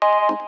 Thank you.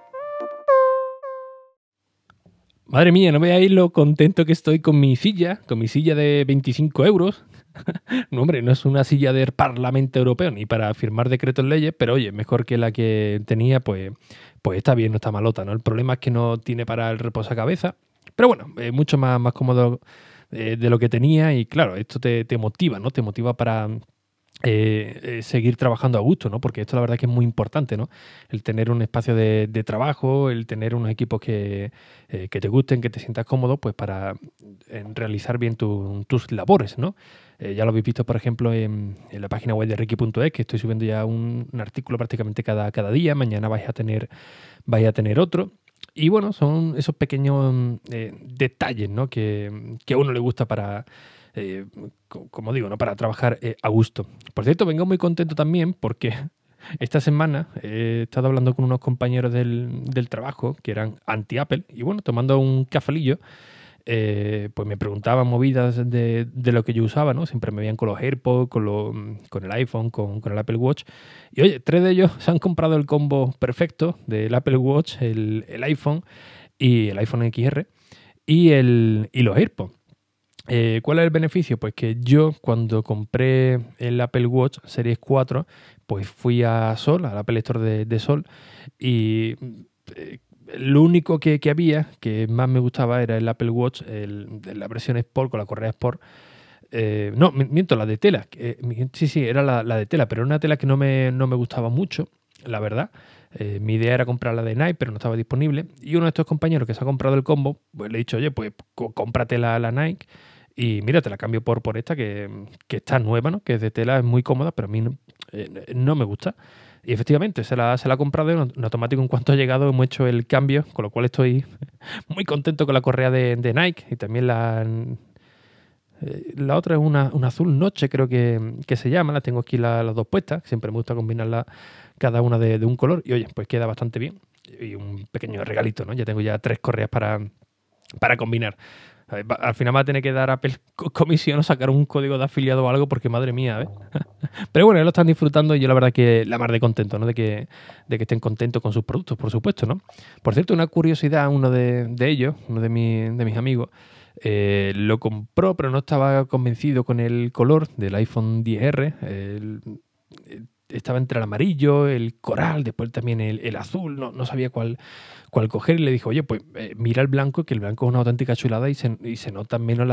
Madre mía, no veáis lo contento que estoy con mi silla, con mi silla de 25 euros. no, hombre, no es una silla del Parlamento Europeo ni para firmar decretos leyes, pero oye, mejor que la que tenía, pues, pues está bien, no está malota, ¿no? El problema es que no tiene para el reposacabeza, pero bueno, es mucho más, más cómodo eh, de lo que tenía y claro, esto te, te motiva, ¿no? Te motiva para, eh, eh, seguir trabajando a gusto, ¿no? Porque esto la verdad que es muy importante, ¿no? El tener un espacio de, trabajo, el tener unos equipos que, eh, que, te gusten, que te sientas cómodo, pues para realizar bien tus labores, ¿no? ya lo habéis visto, por ejemplo, en, la página web de Ricky.es, que estoy subiendo ya un, artículo prácticamente cada, cada día. Mañana vais a tener, vais a tener otro. Y bueno, son esos pequeños detalles, ¿no? Que, que a uno le gusta para eh, como digo, ¿no? para trabajar eh, a gusto. Por cierto, vengo muy contento también porque esta semana he estado hablando con unos compañeros del, trabajo que eran anti-Apple y bueno, tomando un cafelillo. Eh, pues me preguntaban movidas de, lo que yo usaba, ¿no? Siempre me veían con los AirPods, con, con el iPhone, con, el Apple Watch. Y oye, tres de ellos se han comprado el combo perfecto del Apple Watch, el, iPhone y el iPhone XR y, el, y los AirPods. Eh, ¿Cuál es el beneficio? Pues que yo cuando compré el Apple Watch Series 4, pues fui a Sol, al Apple Store de, Sol, y eh, lo único que, había que más me gustaba era el Apple Watch, la versión Sport con la correa Sport. Eh, no, miento, la de tela. sí, sí, era la, de tela, pero era una tela que no me, no me gustaba mucho, la verdad. mi idea era comprar la de Nike, pero no estaba disponible. Y uno de estos compañeros que se ha comprado el combo, pues le he dicho, oye, pues cómprate la, la Nike y mira, te la cambio por, por esta que, está nueva, ¿no? Que es de tela, es muy cómoda, pero a mí no, eh, me gusta. Y efectivamente, se la, se la ha comprado en automático en cuanto ha llegado hemos hecho el cambio, con lo cual estoy muy contento con la correa de, Nike y también la... Eh, la otra es una, azul noche, creo que, se llama. La tengo aquí las dos puestas. Siempre me gusta combinarla cada una de, de, un color. Y oye, pues queda bastante bien. Y un pequeño regalito, ¿no? Ya tengo ya tres correas para, para combinar. Al final va a tener que dar Apple comisión o sacar un código de afiliado o algo, porque madre mía, ¿eh? Pero bueno, ellos lo están disfrutando y yo la verdad que la mar de contento, ¿no? De que, de que estén contentos con sus productos, por supuesto, ¿no? Por cierto, una curiosidad, uno de, ellos, uno de, de mis amigos, eh, lo compró, pero no estaba convencido con el color del iPhone 10R. Estaba entre el amarillo, el coral, después también el, azul, no, no sabía cuál, cual coger y le dijo, oye, pues eh, mira el blanco, que el blanco es una auténtica chulada y se, y se notan menos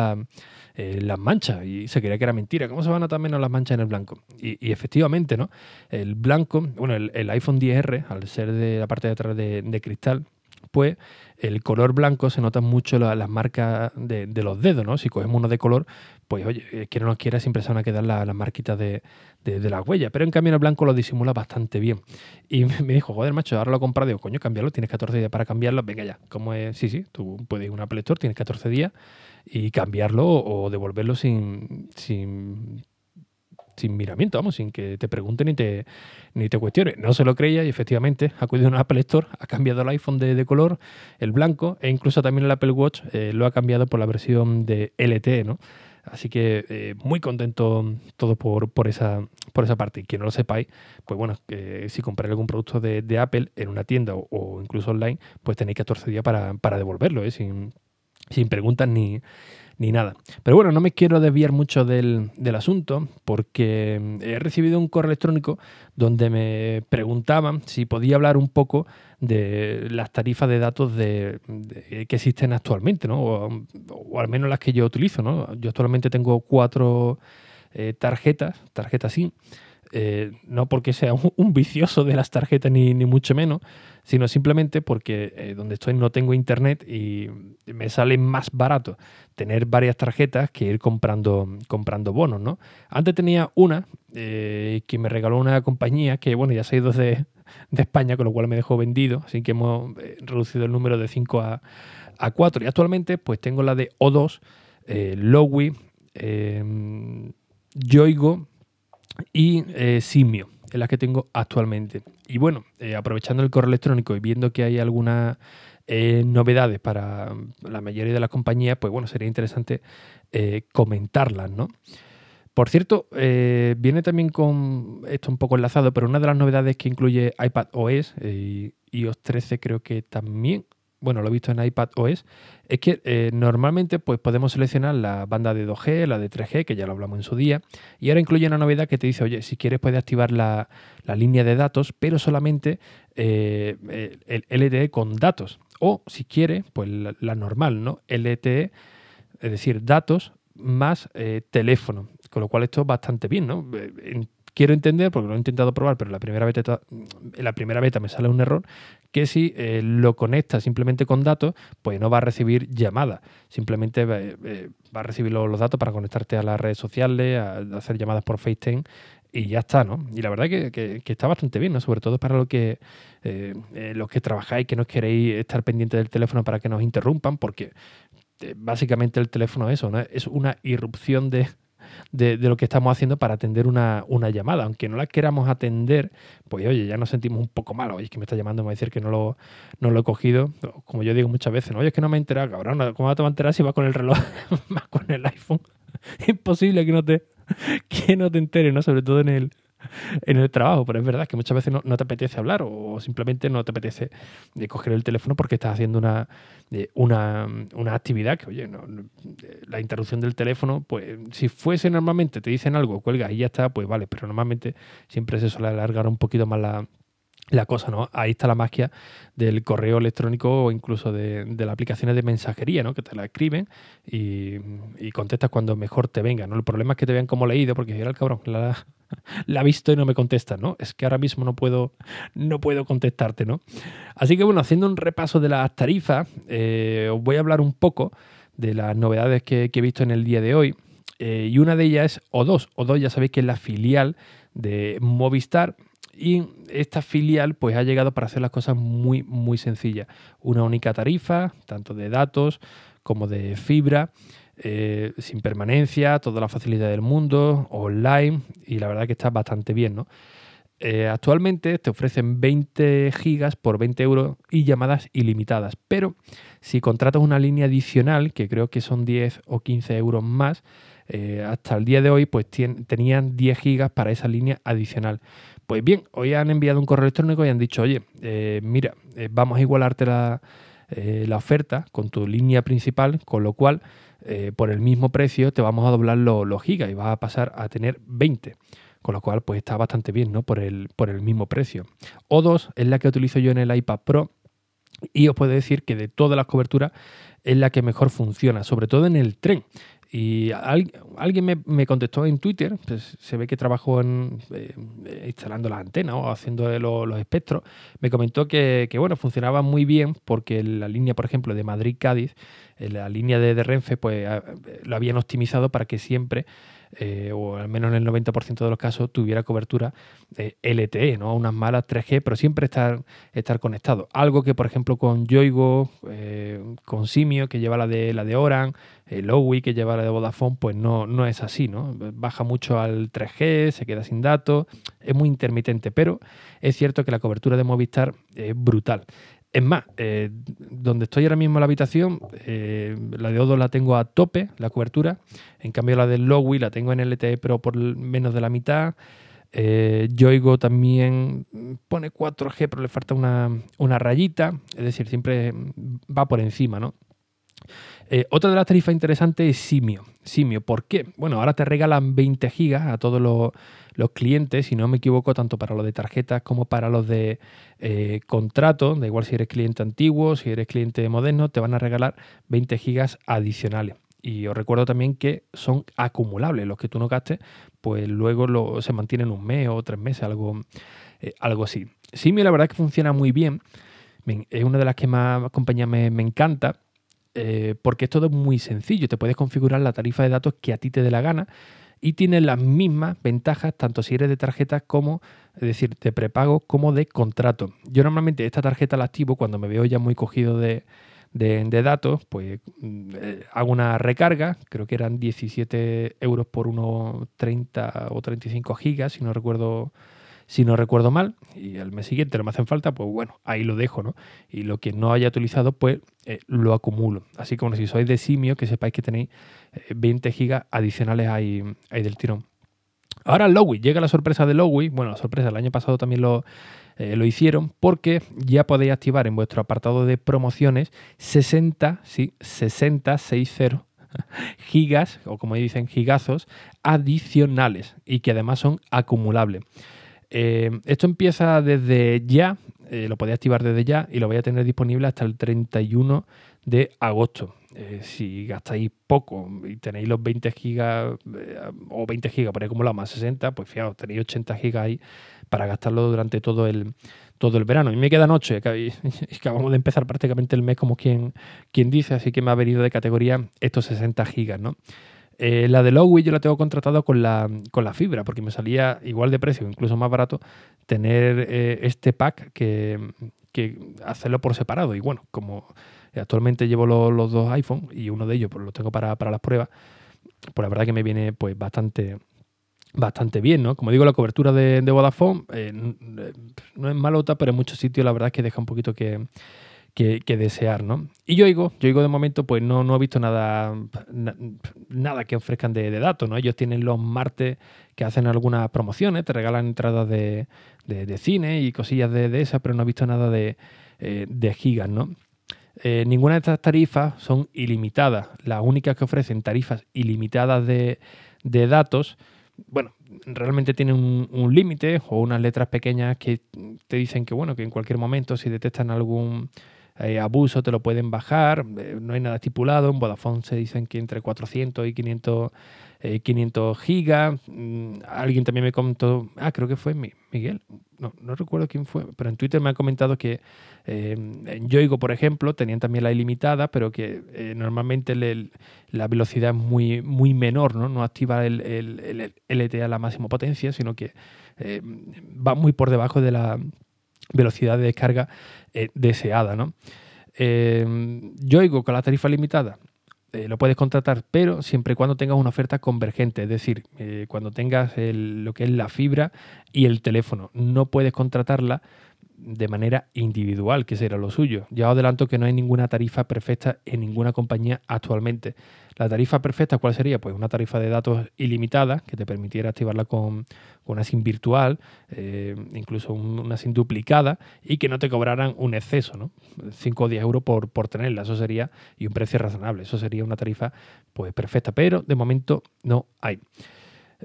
eh, las manchas. Y se creía que era mentira. ¿Cómo se van a notar menos las manchas en el blanco? Y, efectivamente, ¿no? El blanco, bueno, el, iPhone 10R, al ser de la parte de atrás de, cristal, pues el color blanco se notan mucho las marcas de, los dedos, ¿no? Si cogemos uno de color, pues oye, eh, o no quiera, siempre se van a quedar las marquitas de, de, las huellas. Pero en cambio el blanco lo disimula bastante bien. Y me dijo, joder, macho, ahora lo he comprado. Digo, coño, cambiarlo, tienes 14 días para cambiarlo. Venga ya, como es? Sí, sí, tú puedes ir a un Apple Store, tienes 14 días y cambiarlo o devolverlo sin, sin, sin miramiento, vamos, sin que te pregunten ni te, ni te cuestionen. No se lo creía y efectivamente ha acudido a un Apple Store, ha cambiado el iPhone de, color, el blanco, e incluso también el Apple Watch eh, lo ha cambiado por la versión de LTE, ¿no? Así que eh, muy contento todo por, por, esa, por esa parte. Y que no lo sepáis, pues bueno, si compráis algún producto de, Apple en una tienda o, incluso online, pues tenéis 14 días para, devolverlo, ¿eh? sin, sin preguntas ni, ni nada. Pero bueno, no me quiero desviar mucho del, asunto porque he recibido un correo electrónico donde me preguntaban si podía hablar un poco de las tarifas de datos de, que existen actualmente, ¿no? O, al menos las que yo utilizo, ¿no? Yo actualmente tengo cuatro eh, tarjetas, tarjetas SIM, eh, no porque sea un, vicioso de las tarjetas ni, mucho menos, sino simplemente porque eh, donde estoy no tengo internet y me sale más barato tener varias tarjetas que ir comprando, comprando bonos, ¿no? Antes tenía una que me regaló una compañía que, bueno, ya se ha ido de, de España, con lo cual me dejó vendido, así que hemos reducido el número de 5 a, a 4 y actualmente pues tengo la de O2, eh, Lowy, eh, Yoigo y eh, Simio, en las que tengo actualmente. Y bueno, eh, aprovechando el correo electrónico y viendo que hay algunas novedades para la mayoría de las compañías, pues bueno, sería interesante comentarlas, ¿no? Por cierto, viene también con esto un poco enlazado, pero una de las novedades que incluye iPad OS y iOS 13 creo que también, bueno, lo he visto en iPad OS, es que eh, normalmente pues, podemos seleccionar la banda de 2G, la de 3G, que ya lo hablamos en su día, y ahora incluye una novedad que te dice, oye, si quieres puedes activar la, línea de datos, pero solamente eh, el LTE con datos. O si quieres, pues la, normal, ¿no? LTE, es decir, datos más eh, teléfono. Con lo cual esto es bastante bien, ¿no? quiero entender, porque lo he intentado probar, pero la primera la primera beta me sale un error, que si eh, lo conectas simplemente con datos, pues no va a recibir llamadas. Simplemente eh, eh, va a recibir los, datos para conectarte a las redes sociales, a, hacer llamadas por FaceTime y ya está, ¿no? Y la verdad que, está bastante bien, ¿no? Sobre todo para lo que, los que trabajáis, que no queréis estar pendientes del teléfono para que nos interrumpan, porque básicamente el teléfono es eso, ¿no? Es una irrupción de, de, lo que estamos haciendo para atender una, llamada. Aunque no la queramos atender, pues oye, ya nos sentimos un poco mal. Oye, es que me está llamando, me va a decir que no lo, no lo he cogido. Como yo digo muchas veces, ¿no? oye, es que no me he enterado, cabrón. ¿Cómo te va a enterar si va con el reloj, más con el iPhone? Imposible que no te, que no te enteres, ¿no? Sobre todo en el, en el trabajo, pero es verdad que muchas veces no, te apetece hablar o simplemente no te apetece de eh, coger el teléfono porque estás haciendo una, eh, una, una actividad que, oye, no, eh, la interrupción del teléfono, pues si fuese normalmente, te dicen algo, cuelga y ya está, pues vale, pero normalmente siempre se suele alargar un poquito más la, la cosa, ¿no? Ahí está la magia del correo electrónico o incluso de, las aplicaciones de mensajería, ¿no? Que te la escriben y, contestas cuando mejor te venga, ¿no? El problema es que te vean como leído porque era el cabrón, la, la ha visto y no me contesta, ¿no? Es que ahora mismo no puedo, no puedo contestarte, ¿no? Así que bueno, haciendo un repaso de las tarifas, eh, os voy a hablar un poco de las novedades que, he visto en el día de hoy. Eh, y una de ellas es O2. O2 ya sabéis que es la filial de Movistar y esta filial pues ha llegado para hacer las cosas muy muy sencillas. Una única tarifa, tanto de datos como de fibra, eh, sin permanencia, toda la facilidad del mundo, online y la verdad que está bastante bien, ¿no? Eh, actualmente te ofrecen 20 gigas por 20 euros y llamadas ilimitadas, pero si contratas una línea adicional, que creo que son 10 o 15 euros más, eh, hasta el día de hoy pues tenían 10 gigas para esa línea adicional. Pues bien, hoy han enviado un correo electrónico y han dicho, oye, mira, vamos a igualarte la, la, oferta con tu línea principal, con lo cual por el mismo precio te vamos a doblar los gigas y vas a pasar a tener 20. Con lo cual, pues está bastante bien, ¿no? Por el, por el mismo precio. O2 es la que utilizo yo en el iPad Pro y os puedo decir que de todas las coberturas es la que mejor funciona, sobre todo en el tren. Y alguien me, contestó en Twitter, pues se ve que trabajó en, eh, instalando las antenas o haciendo los, espectros, me comentó que, bueno, funcionaba muy bien porque la línea, por ejemplo, de Madrid-Cádiz, eh, la línea de, de Renfe, pues lo habían optimizado para que siempre eh, o al menos en el 90% de los casos, tuviera cobertura de LTE, ¿no? Unas malas 3G, pero siempre estar, estar conectado. Algo que, por ejemplo, con Yoigo, eh, con Simio, que lleva la de la de Oran, el Lowy, que lleva la de Vodafone, pues no, no es así, ¿no? Baja mucho al 3G, se queda sin datos, es muy intermitente, pero es cierto que la cobertura de Movistar es brutal. Es más, eh, donde estoy ahora mismo en la habitación, eh, la de Odo la tengo a tope, la cobertura. En cambio, la del Lowy la tengo en LTE, pero por menos de la mitad. Eh, Yoigo también pone 4G, pero le falta una, una, rayita. Es decir, siempre va por encima, ¿no? Otra de las tarifas interesantes es Simio. Simio, ¿por qué? Bueno, ahora te regalan 20 gigas a todos los, clientes, si no me equivoco, tanto para los de tarjetas como para los de eh, contrato. Da igual si eres cliente antiguo, si eres cliente moderno, te van a regalar 20 gigas adicionales. Y os recuerdo también que son acumulables. Los que tú no gastes, pues luego se mantienen un mes o tres meses, algo, eh, algo así. Simio la verdad es que funciona muy bien, es una de las que más compañías me, encanta, eh, porque es todo muy sencillo, te puedes configurar la tarifa de datos que a ti te dé la gana y tiene las mismas ventajas tanto si eres de tarjeta como, es decir, de prepago como de contrato. Yo normalmente esta tarjeta la activo cuando me veo ya muy cogido de, datos, pues mm, eh, hago una recarga, creo que eran 17 euros por unos 30 o 35 gigas, si no recuerdo si no recuerdo mal, y al mes siguiente no me hacen falta, pues bueno, ahí lo dejo, ¿no? Y lo que no haya utilizado, pues eh, lo acumulo. Así como si sois de simio, que sepáis que tenéis 20 eh, gigas adicionales ahí, del tirón. Ahora Lowy, llega la sorpresa de Lowy, bueno, la sorpresa, el año pasado también lo, eh, lo hicieron, porque ya podéis activar en vuestro apartado de promociones 60, sí, 60, 60 gigas, o como dicen, gigazos adicionales y que además son acumulables. Eh, esto empieza desde ya, eh, lo podéis activar desde ya y lo voy a tener disponible hasta el 31 de agosto. Eh, si gastáis poco y tenéis los 20 gigas o 20 gigas por acumulado más 60, pues fijaos, tenéis 80 gigas ahí para gastarlo durante todo el, todo el verano. Y me queda noche, acabamos de empezar prácticamente el mes como quien, quien dice, así que me ha venido de categoría estos 60 gigas, ¿no? Eh, la de Lowy yo la tengo contratado con la, con la fibra, porque me salía igual de precio, incluso más barato, tener eh, este pack que, hacerlo por separado. Y bueno, como actualmente llevo los dos iPhone y uno de ellos pues, lo tengo para, las pruebas, pues la verdad que me viene pues bastante bastante bien, ¿no? Como digo, la cobertura de, Vodafone eh, no es malota, pero en muchos sitios la verdad es que deja un poquito que, que, desear, ¿no? Y yo digo, yo digo de momento, pues no, no he visto nada, nada que ofrezcan de, datos, ¿no? Ellos tienen los martes que hacen algunas promociones, te regalan entradas de, cine y cosillas de, esas, pero no he visto nada de, eh, gigas, ¿no? Eh, ninguna de estas tarifas son ilimitadas. Las únicas que ofrecen tarifas ilimitadas de, datos, bueno, realmente tienen un, un límite o unas letras pequeñas que te dicen que, bueno, que en cualquier momento si detectan algún eh, abuso te lo pueden bajar, eh, no hay nada estipulado, en Vodafone se dicen que entre 400 y 500, 500 eh, gigas, mm, alguien también me comentó, ah, creo que fue Miguel, no, no recuerdo quién fue, pero en Twitter me ha comentado que en Yoigo, por ejemplo, tenían también la ilimitada, pero que normalmente la velocidad es muy, muy menor, ¿no? No activa el, el, LTE a la máxima potencia, sino que va muy por debajo de la velocidad de descarga eh, deseada. ¿no? Eh, yo digo con la tarifa limitada eh, lo puedes contratar, pero siempre y cuando tengas una oferta convergente, es decir, cuando tengas lo que es la fibra y el teléfono. No puedes contratarla de manera individual, que será lo suyo. Ya os adelanto que no hay ninguna tarifa perfecta en ninguna compañía actualmente. La tarifa perfecta, ¿cuál sería? Pues una tarifa de datos ilimitada que te permitiera activarla con, una SIM virtual, eh, incluso una SIM duplicada y que no te cobraran un exceso, ¿no? 5 o 10 euros por, por tenerla, eso sería, y un precio razonable, eso sería una tarifa pues perfecta, pero de momento no hay.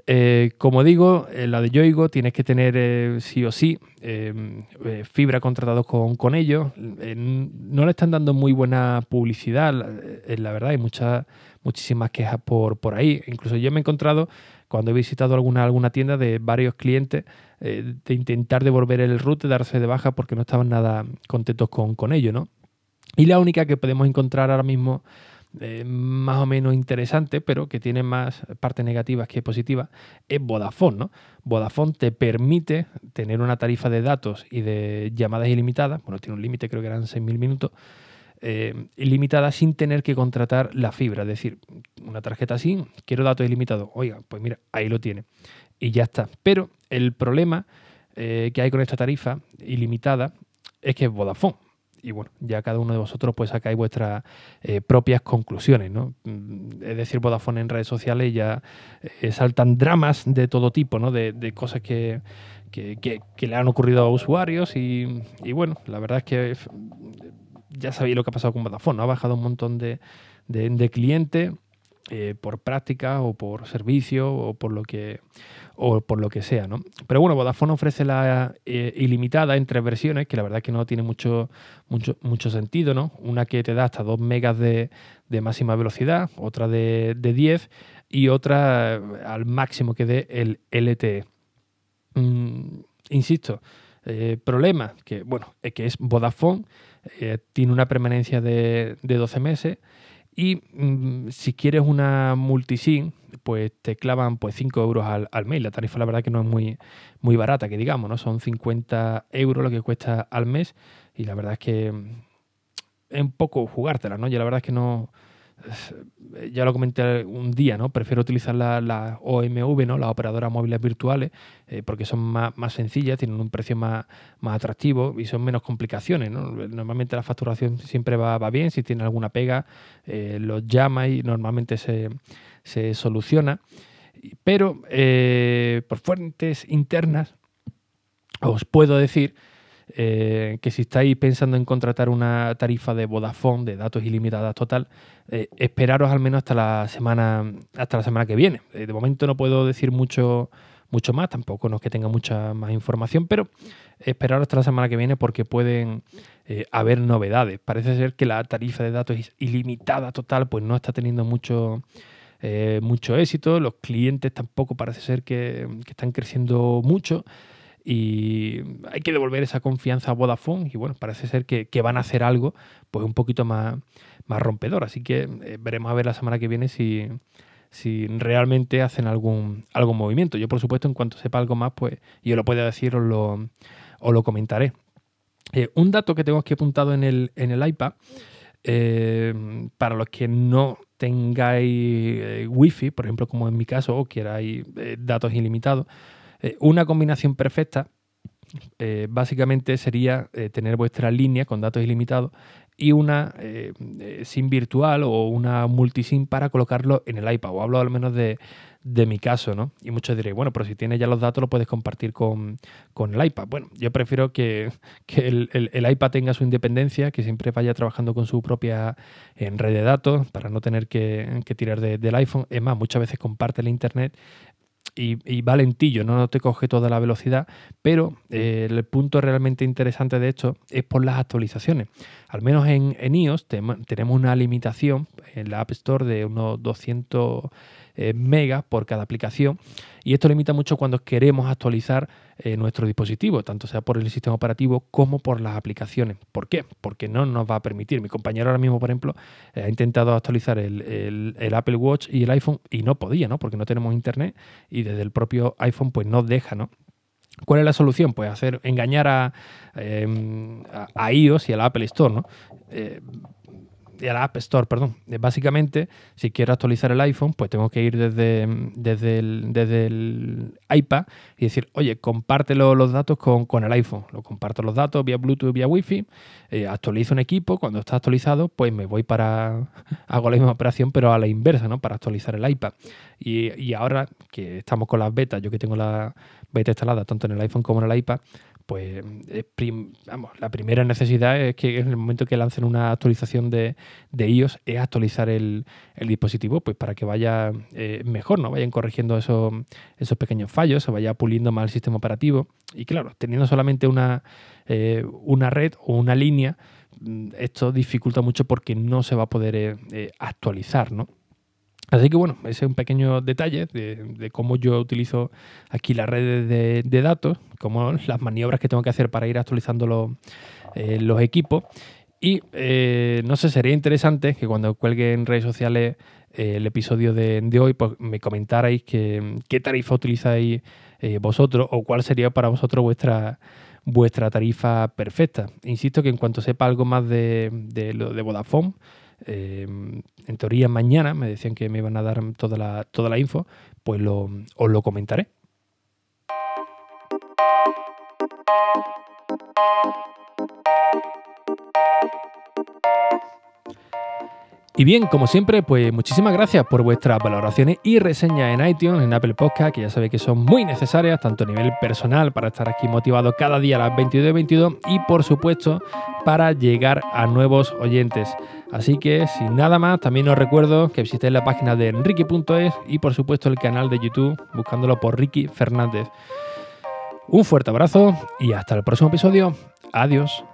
Eh, como digo, en la de Yoigo tienes que tener eh, sí o sí em, eh, fibra contratado con, ellos. no le están dando muy buena publicidad, la, verdad, hay muchas, muchísimas quejas por, por ahí. Incluso yo me he encontrado, cuando he visitado alguna, alguna tienda, de varios clientes de intentar devolver el root, darse de baja porque no estaban nada contentos con, con ello. ¿no? Y la única que podemos encontrar ahora mismo eh, más o menos interesante, pero que tiene más partes negativas que positivas, es Vodafone. ¿no? Vodafone te permite tener una tarifa de datos y de llamadas ilimitadas, bueno, tiene un límite, creo que eran 6.000 minutos, eh, ilimitada sin tener que contratar la fibra. Es decir, una tarjeta SIM, quiero datos ilimitados. Oiga, pues mira, ahí lo tiene. Y ya está. Pero el problema eh, que hay con esta tarifa ilimitada es que es Vodafone y bueno, ya cada uno de vosotros pues sacáis vuestras eh, propias conclusiones, ¿no? Mm, es decir, Vodafone en redes sociales ya eh, saltan dramas de todo tipo, ¿no? De, cosas que, le han ocurrido a usuarios y, bueno, la verdad es que ya sabéis lo que ha pasado con Vodafone, Ha bajado un montón de, de clientes eh, por práctica o por servicio o por lo que o por lo que sea, ¿no? Pero bueno, Vodafone ofrece la eh, ilimitada en tres versiones, que la verdad es que no tiene mucho, mucho, mucho sentido, ¿no? Una que te da hasta 2 megas de, máxima velocidad, otra de, de 10 y otra al máximo que dé el LTE. Mm, insisto, problema que, bueno, que es Vodafone, tiene una permanencia de, de 12 meses y mm, si quieres una multisim, pues te clavan pues 5 euros al, al, mes. La tarifa la verdad que no es muy, muy barata, que digamos, ¿no? Son 50 euros lo que cuesta al mes y la verdad es que es un poco jugártela, ¿no? Yo la verdad es que no, ya lo comenté un día, ¿no? Prefiero utilizar las la OMV, ¿no? Las operadoras móviles virtuales, eh, porque son más, sencillas, tienen un precio más, más atractivo y son menos complicaciones, ¿no? Normalmente la facturación siempre va, bien, si tiene alguna pega, eh, los llama y normalmente se, soluciona. Pero eh, por fuentes internas os puedo decir eh, que si estáis pensando en contratar una tarifa de Vodafone de datos ilimitados total, eh, esperaros al menos hasta la semana, hasta la semana que viene. Eh, de momento no puedo decir mucho, mucho más, tampoco no es que tenga mucha más información, pero esperaros hasta la semana que viene porque pueden haber novedades. Parece ser que la tarifa de datos ilimitada total pues no está teniendo mucho, mucho éxito, los clientes tampoco parece ser que, que están creciendo mucho y hay que devolver esa confianza a Vodafone y bueno, parece ser que, van a hacer algo pues un poquito más, más rompedor, así que eh, veremos a ver la semana que viene si, si realmente hacen algún, algún movimiento. Yo por supuesto en cuanto sepa algo más pues yo lo puedo decir os lo, lo comentaré. Eh, un dato que tengo aquí apuntado en el, en el iPad, eh, para los que no tengáis wifi, por ejemplo como en mi caso, o queráis datos ilimitados, eh, una combinación perfecta eh, básicamente sería eh, tener vuestra línea con datos ilimitados y una SIM virtual o una multisim para colocarlo en el iPad. O hablo al menos de, mi caso, ¿no? Y muchos diréis, bueno, pero si tienes ya los datos lo puedes compartir con, el iPad. Bueno, yo prefiero que, el, iPad tenga su independencia, que siempre vaya trabajando con su propia red de datos para no tener que, tirar del iPhone. Es más, muchas veces comparte el Internet y, va lentillo, ¿no? te coge toda la velocidad, pero eh, el punto realmente interesante de esto es por las actualizaciones. Al menos en, en iOS tenemos una limitación en la App Store de unos 200 eh, megas por cada aplicación y esto limita mucho cuando queremos actualizar eh, nuestro dispositivo, tanto sea por el sistema operativo como por las aplicaciones. ¿Por qué? Porque no nos va a permitir. Mi compañero ahora mismo, por ejemplo, eh, ha intentado actualizar el, Apple Watch y el iPhone y no podía, ¿no? Porque no tenemos internet y desde el propio iPhone pues no deja, ¿no? ¿Cuál es la solución? Pues hacer engañar a, a, iOS y a la Apple Store, ¿no? De la App Store, perdón. Eh, básicamente, si quiero actualizar el iPhone, pues tengo que ir desde, el, desde el iPad y decir, oye, compártelo los datos con, con, el iPhone. Lo comparto los datos vía Bluetooth, vía Wi-Fi, eh, actualizo un equipo, cuando está actualizado, pues me voy para, hago la misma operación, pero a la inversa, ¿no? Para actualizar el iPad. Y, y ahora que estamos con las betas, yo que tengo la beta instalada tanto en el iPhone como en el iPad, pues vamos, la primera necesidad es que en el momento que lancen una actualización de, de iOS es actualizar el, dispositivo pues para que vaya eh, mejor, ¿no? Vayan corrigiendo esos, esos pequeños fallos, se vaya puliendo más el sistema operativo. Y claro, teniendo solamente una, eh, una red o una línea, mm, esto dificulta mucho porque no se va a poder eh, actualizar, ¿no? Así que bueno, ese es un pequeño detalle de, cómo yo utilizo aquí las redes de, datos, como las maniobras que tengo que hacer para ir actualizando eh, los, equipos. Y eh, no sé, sería interesante que cuando cuelgue en redes sociales eh, el episodio de, hoy, pues me comentarais qué tarifa utilizáis vosotros o cuál sería para vosotros vuestra, vuestra tarifa perfecta. Insisto que en cuanto sepa algo más de, de, de Vodafone, eh, en teoría mañana me decían que me iban a dar toda la, toda la info, pues lo, os lo comentaré. Y bien, como siempre, pues muchísimas gracias por vuestras valoraciones y reseñas en iTunes, en Apple Podcast, que ya sabéis que son muy necesarias, tanto a nivel personal para estar aquí motivado cada día a las 22 y 22 y por supuesto para llegar a nuevos oyentes. Así que sin nada más, también os recuerdo que visitéis la página de enrique.es y por supuesto el canal de YouTube buscándolo por Ricky Fernández. Un fuerte abrazo y hasta el próximo episodio. Adiós.